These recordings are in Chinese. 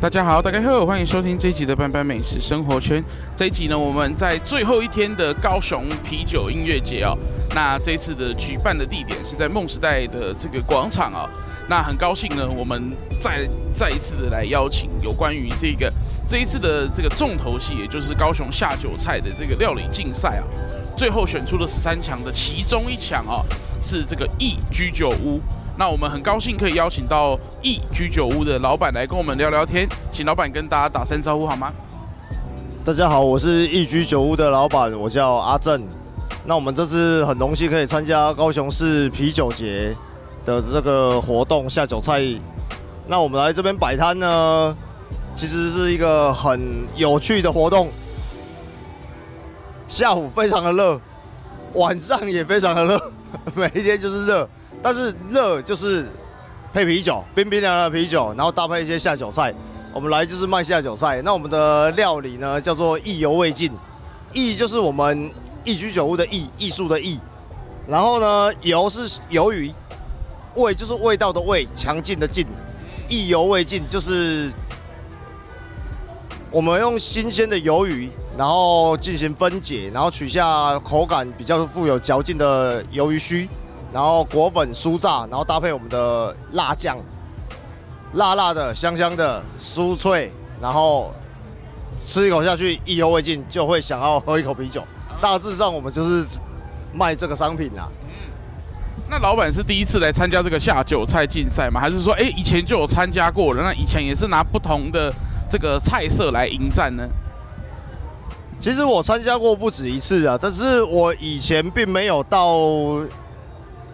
大家好，大家好，欢迎收听这一集的班班美食生活圈。这一集呢，我们在最后一天的高雄啤酒音乐节哦。那这一次的举办的地点是在梦时代的这个广场哦。那很高兴呢，我们再再一次的来邀请有关于这个这一次的这个重头戏，也就是高雄下酒菜的这个料理竞赛啊。最后选出了十三强的其中一强哦，是这个义居酒屋。那我们很高兴可以邀请到义居酒屋的老板来跟我们聊聊天，请老板跟大家打声招呼好吗？大家好，我是义居酒屋的老板，我叫阿正。那我们这次很荣幸可以参加高雄市啤酒节的这个活动下酒菜。那我们来这边摆摊呢，其实是一个很有趣的活动。下午非常的热，晚上也非常的热，每一天就是热。但是热就是配啤酒，冰冰凉凉的啤酒，然后搭配一些下酒菜。我们来就是卖下酒菜。那我们的料理呢，叫做意犹未尽。意就是我们一居酒屋的意，艺术的意。然后呢，犹是鱿鱼，味就是味道的味，强劲的劲。意犹未尽就是我们用新鲜的鱿鱼，然后进行分解，然后取下口感比较富有嚼劲的鱿鱼须。然后果粉酥炸，然后搭配我们的辣酱，辣辣的、香香的、酥脆，然后吃一口下去意犹未尽，就会想要喝一口啤酒。大致上，我们就是卖这个商品啦。嗯，那老板是第一次来参加这个下酒菜竞赛吗？还是说，哎，以前就有参加过了？那以前也是拿不同的这个菜色来迎战呢？其实我参加过不止一次啊，但是我以前并没有到。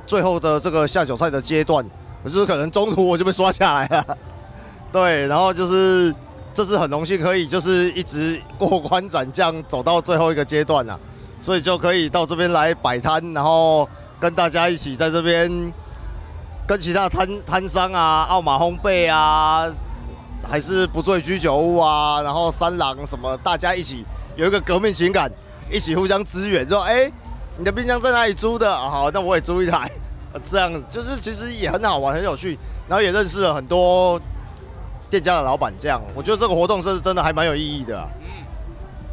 最后的这个下酒菜的阶段，就是可能中途我就被刷下来了，对，然后就是这次很荣幸可以就是一直过关斩将走到最后一个阶段了，所以就可以到这边来摆摊，然后跟大家一起在这边跟其他摊摊商啊、奥马烘焙啊，还是不醉居酒屋啊，然后三郎什么，大家一起有一个革命情感，一起互相支援，说哎。你的冰箱在哪里租的？好，那我也租一台。这样就是其实也很好玩，很有趣，然后也认识了很多店家的老板。这样，我觉得这个活动是真的还蛮有意义的啊。嗯。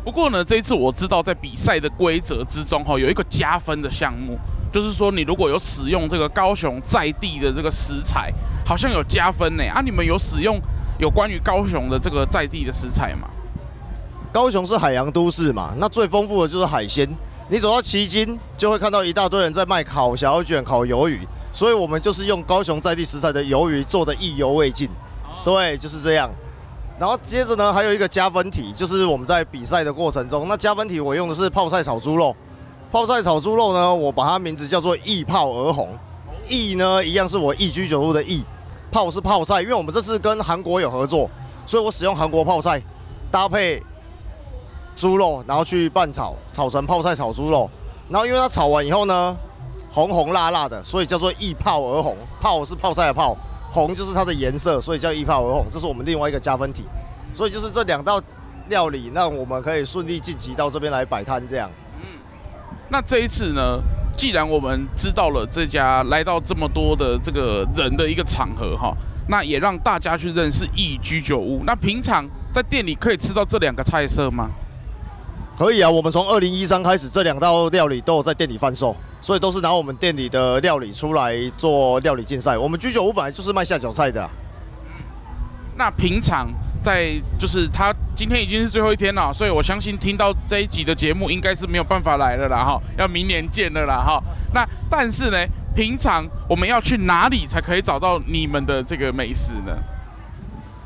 不过呢，这一次我知道在比赛的规则之中，哈，有一个加分的项目，就是说你如果有使用这个高雄在地的这个食材，好像有加分呢。啊，你们有使用有关于高雄的这个在地的食材吗？高雄是海洋都市嘛，那最丰富的就是海鲜。你走到旗津，就会看到一大堆人在卖烤小卷、烤鱿鱼，所以我们就是用高雄在地食材的鱿鱼做的意犹未尽。对，就是这样。然后接着呢，还有一个加分题，就是我们在比赛的过程中，那加分题我用的是泡菜炒猪肉。泡菜炒猪肉呢，我把它名字叫做一泡而红。一呢，一样是我一居酒屋的一。泡是泡菜，因为我们这次跟韩国有合作，所以我使用韩国泡菜搭配。猪肉，然后去拌炒，炒成泡菜炒猪肉，然后因为它炒完以后呢，红红辣辣的，所以叫做一泡而红。泡是泡菜的泡，红就是它的颜色，所以叫一泡而红。这是我们另外一个加分题。所以就是这两道料理，让我们可以顺利晋级到这边来摆摊这样。嗯，那这一次呢，既然我们知道了这家来到这么多的这个人的一个场合哈，那也让大家去认识一居酒屋。那平常在店里可以吃到这两个菜色吗？可以啊，我们从二零一三开始，这两道料理都有在店里贩售，所以都是拿我们店里的料理出来做料理竞赛。我们居酒屋本来就是卖下酒菜的那平常在就是他今天已经是最后一天了，所以我相信听到这一集的节目应该是没有办法来了啦哈，要明年见了啦哈。那但是呢，平常我们要去哪里才可以找到你们的这个美食呢？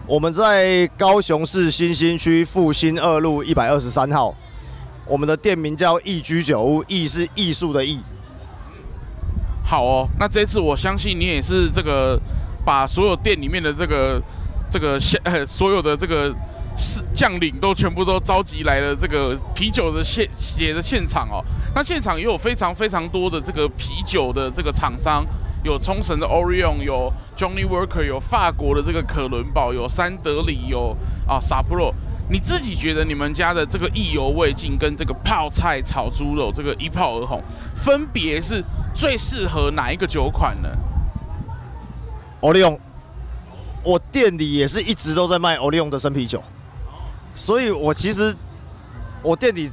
我们在高雄市新兴区复兴二路一百二十三号。我们的店名叫义居酒屋，义是艺术的艺。好哦，那这次我相信你也是这个把所有店里面的这个这个现呃所有的这个是将领都全部都召集来了这个啤酒的现写的现场哦。那现场也有非常非常多的这个啤酒的这个厂商，有冲绳的 Orion，有 Johnny Walker，有法国的这个可伦堡，有三得利，有啊 Sapporo。你自己觉得你们家的这个意犹未尽跟这个泡菜炒猪肉这个一炮而红，分别是最适合哪一个酒款呢？欧利翁，我店里也是一直都在卖欧力 o 的生啤酒，所以我其实我店里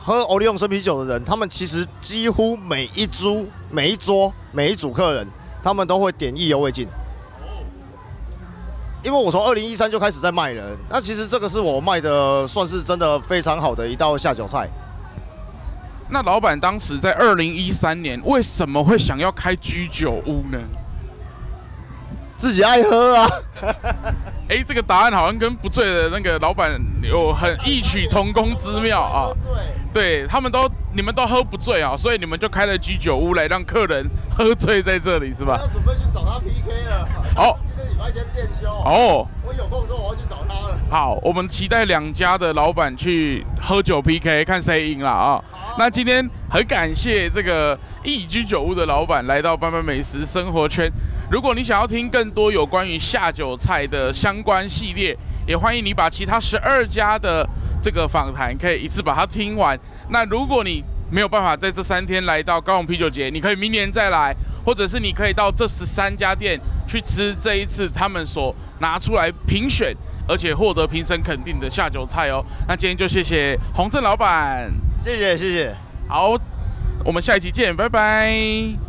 喝欧力 o 生啤酒的人，他们其实几乎每一桌、每一桌、每一组客人，他们都会点意犹未尽。因为我从二零一三就开始在卖了，那其实这个是我卖的算是真的非常好的一道下酒菜。那老板当时在二零一三年为什么会想要开居酒屋呢？自己爱喝啊！哎，这个答案好像跟不醉的那个老板有很异曲同工之妙啊。对，他们都你们都喝不醉啊，所以你们就开了居酒屋来让客人喝醉在这里是吧？要准备去找他 PK 了。好，今天店休。哦，我有空的时候我要去找他了。好，我们期待两家的老板去喝酒 PK，看谁赢了啊。那今天很感谢这个一居酒屋的老板来到班班美食生活圈。如果你想要听更多有关于下酒菜的相关系列，也欢迎你把其他十二家的这个访谈可以一次把它听完。那如果你没有办法在这三天来到高雄啤酒节，你可以明年再来，或者是你可以到这十三家店去吃这一次他们所拿出来评选而且获得评审肯定的下酒菜哦。那今天就谢谢洪正老板，谢谢谢谢，好，我们下一期见，拜拜。